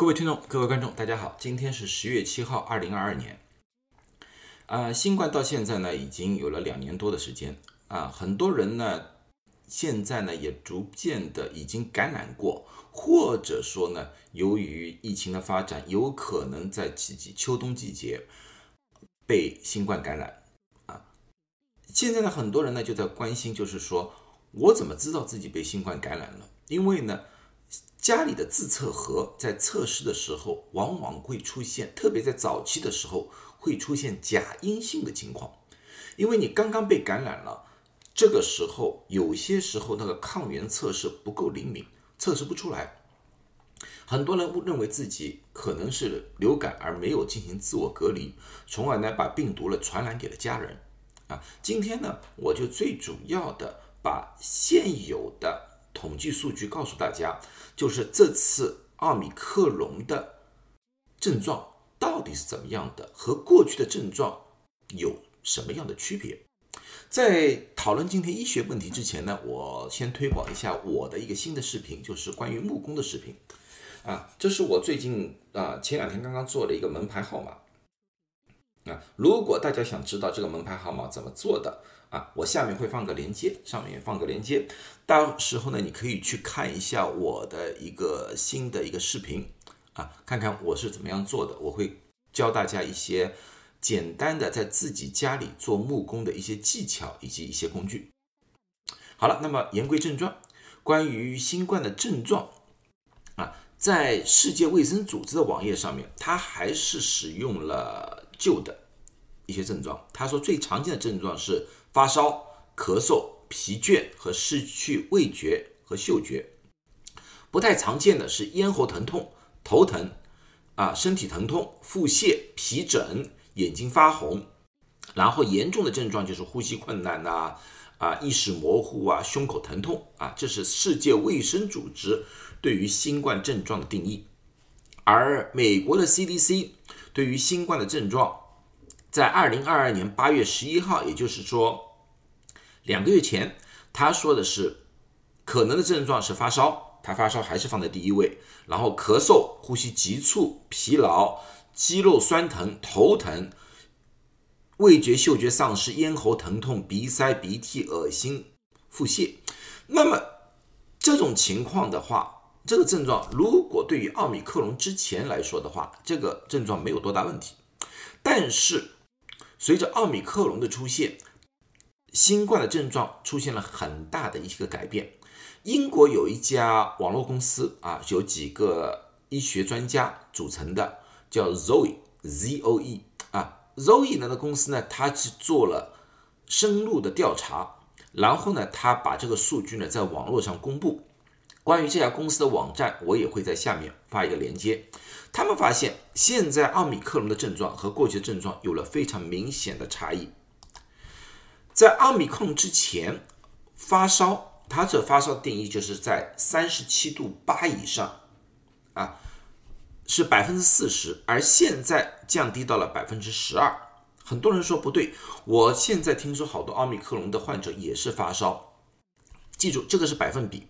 各位听众、各位观众，大家好，今天是十月七号，二零二二年。啊，新冠到现在呢，已经有了两年多的时间啊，很多人呢，现在呢也逐渐的已经感染过，或者说呢，由于疫情的发展，有可能在季季秋冬季节被新冠感染啊。现在呢，很多人呢就在关心，就是说我怎么知道自己被新冠感染了？因为呢。家里的自测盒在测试的时候，往往会出现，特别在早期的时候会出现假阴性的情况，因为你刚刚被感染了，这个时候有些时候那个抗原测试不够灵敏，测试不出来。很多人误认为自己可能是流感，而没有进行自我隔离，从而呢把病毒了传染给了家人。啊，今天呢我就最主要的把现有的。统计数据告诉大家，就是这次奥密克戎的症状到底是怎么样的，和过去的症状有什么样的区别？在讨论今天医学问题之前呢，我先推广一下我的一个新的视频，就是关于木工的视频。啊，这是我最近啊前两天刚刚做的一个门牌号码。啊，如果大家想知道这个门牌号码怎么做的，啊，我下面会放个链接，上面放个链接，到时候呢，你可以去看一下我的一个新的一个视频，啊，看看我是怎么样做的，我会教大家一些简单的在自己家里做木工的一些技巧以及一些工具。好了，那么言归正传，关于新冠的症状，啊，在世界卫生组织的网页上面，它还是使用了旧的一些症状，他说最常见的症状是。发烧、咳嗽、疲倦和失去味觉和嗅觉，不太常见的是咽喉疼痛、头疼，啊，身体疼痛、腹泻、皮疹、眼睛发红，然后严重的症状就是呼吸困难呐，啊，意识模糊啊，胸口疼痛啊，这是世界卫生组织对于新冠症状的定义，而美国的 CDC 对于新冠的症状。在二零二二年八月十一号，也就是说两个月前，他说的是可能的症状是发烧，他发烧还是放在第一位，然后咳嗽、呼吸急促、疲劳、肌肉酸疼、头疼、味觉嗅觉丧失、咽喉疼痛、鼻塞、鼻涕、恶心、腹泻。那么这种情况的话，这个症状如果对于奥密克戎之前来说的话，这个症状没有多大问题，但是。随着奥密克戎的出现，新冠的症状出现了很大的一个改变。英国有一家网络公司啊，有几个医学专家组成的，叫 Zoe Z O E 啊，Zoe 呢的公司呢，它是做了深入的调查，然后呢，他把这个数据呢在网络上公布。关于这家公司的网站，我也会在下面发一个链接。他们发现，现在奥密克戎的症状和过去的症状有了非常明显的差异。在奥密克戎之前，发烧，它这发烧定义就是在三十七度八以上，啊，是百分之四十，而现在降低到了百分之十二。很多人说不对，我现在听说好多奥密克戎的患者也是发烧，记住这个是百分比。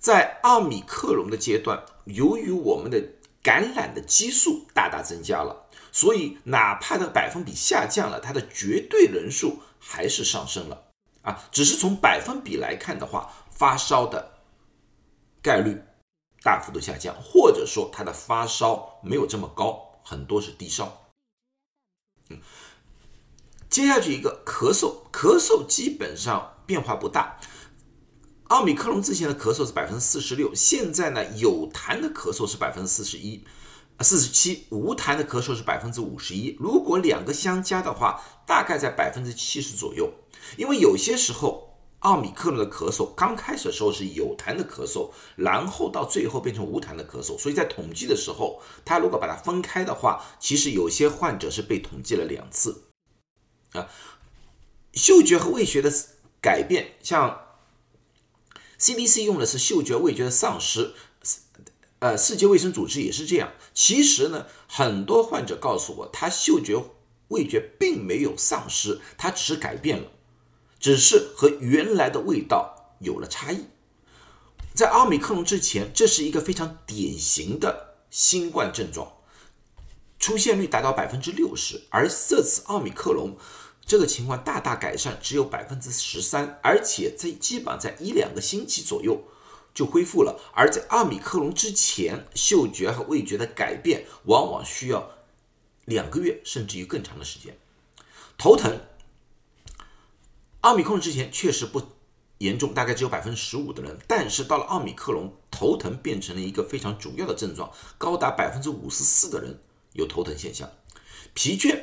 在奥密克戎的阶段，由于我们的感染的基数大大增加了，所以哪怕它的百分比下降了，它的绝对人数还是上升了啊。只是从百分比来看的话，发烧的概率大幅度下降，或者说它的发烧没有这么高，很多是低烧。嗯，接下去一个咳嗽，咳嗽基本上变化不大。奥密克戎之前的咳嗽是百分之四十六，现在呢有痰的咳嗽是百分之四十一，四十七，无痰的咳嗽是百分之五十一。如果两个相加的话，大概在百分之七十左右。因为有些时候奥密克戎的咳嗽刚开始的时候是有痰的咳嗽，然后到最后变成无痰的咳嗽，所以在统计的时候，他如果把它分开的话，其实有些患者是被统计了两次。啊，嗅觉和味觉的改变，像。CDC 用的是嗅觉味觉的丧失，呃，世界卫生组织也是这样。其实呢，很多患者告诉我，他嗅觉味觉并没有丧失，他只是改变了，只是和原来的味道有了差异。在奥密克戎之前，这是一个非常典型的新冠症状，出现率达到百分之六十，而这次奥密克戎这个情况大大改善，只有百分之十三，而且在基本上在一两个星期左右就恢复了。而在奥密克戎之前，嗅觉和味觉的改变往往需要两个月甚至于更长的时间。头疼，奥密克戎之前确实不。严重大概只有百分之十五的人，但是到了奥米克戎，头疼变成了一个非常主要的症状，高达百分之五十四的人有头疼现象，疲倦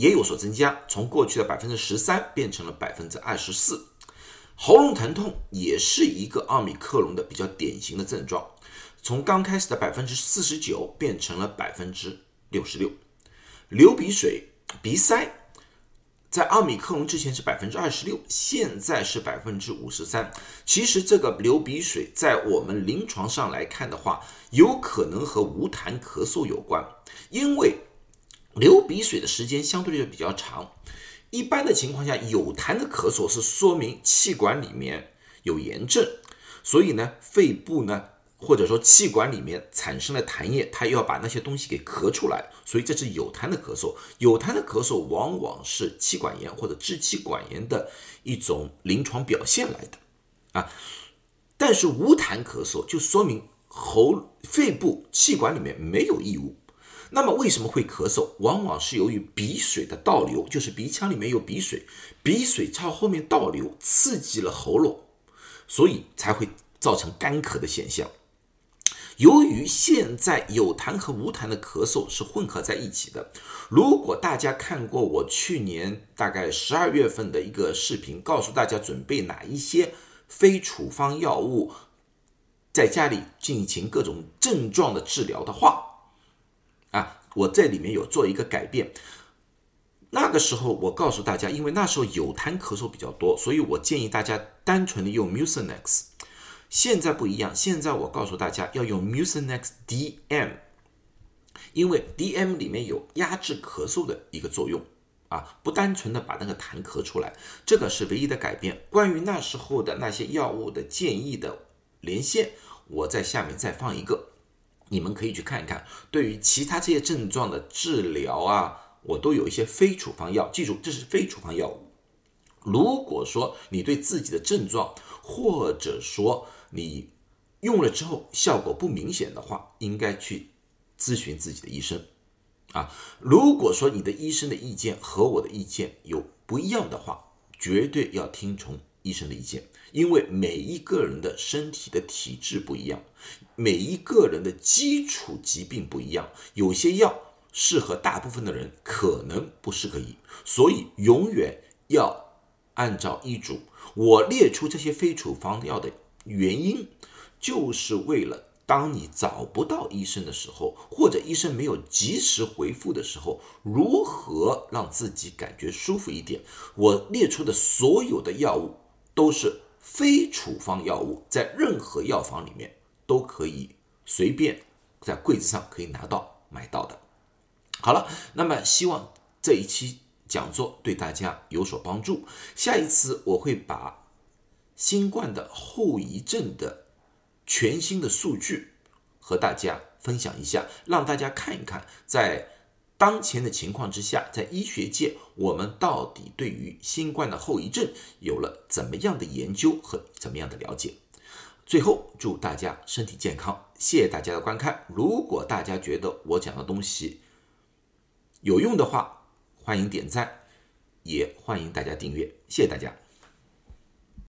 也有所增加，从过去的百分之十三变成了百分之二十四，喉咙疼痛也是一个奥米克戎的比较典型的症状，从刚开始的百分之四十九变成了百分之六十六，流鼻水、鼻塞。在奥米克戎之前是百分之二十六，现在是百分之五十三。其实这个流鼻水在我们临床上来看的话，有可能和无痰咳嗽有关，因为流鼻水的时间相对就比较长。一般的情况下，有痰的咳嗽是说明气管里面有炎症，所以呢，肺部呢。或者说气管里面产生了痰液，它要把那些东西给咳出来，所以这是有痰的咳嗽。有痰的咳嗽往往是气管炎或者支气管炎的一种临床表现来的啊。但是无痰咳嗽就说明喉肺部气管里面没有异物。那么为什么会咳嗽？往往是由于鼻水的倒流，就是鼻腔里面有鼻水，鼻水朝后面倒流，刺激了喉咙，所以才会造成干咳的现象。由于现在有痰和无痰的咳嗽是混合在一起的，如果大家看过我去年大概十二月份的一个视频，告诉大家准备哪一些非处方药物在家里进行各种症状的治疗的话，我在里面有做一个改变。那个时候我告诉大家，因为那时候有痰咳嗽比较多，所以我建议大家单纯的用 Mucinex。现在不一样，现在我告诉大家要用 Mucinex DM，因为 DM 里面有压制咳嗽的一个作用啊，不单纯的把那个痰咳出来，这个是唯一的改变。关于那时候的那些药物的建议的连线，我在下面再放一个，你们可以去看一看。对于其他这些症状的治疗啊，我都有一些非处方药，记住这是非处方药物。如果说你对自己的症状，或者说你用了之后效果不明显的话，应该去咨询自己的医生啊。如果说你的医生的意见和我的意见有不一样的话，绝对要听从医生的意见，因为每一个人的身体的体质不一样，每一个人的基础疾病不一样，有些药适合大部分的人，可能不适合你，所以永远要按照医嘱。我列出这些非处方药的。原因就是为了当你找不到医生的时候，或者医生没有及时回复的时候，如何让自己感觉舒服一点？我列出的所有的药物都是非处方药物，在任何药房里面都可以随便在柜子上可以拿到买到的。好了，那么希望这一期讲座对大家有所帮助。下一次我会把。新冠的后遗症的全新的数据和大家分享一下，让大家看一看，在当前的情况之下，在医学界我们到底对于新冠的后遗症有了怎么样的研究和怎么样的了解？最后，祝大家身体健康，谢谢大家的观看。如果大家觉得我讲的东西有用的话，欢迎点赞，也欢迎大家订阅，谢谢大家。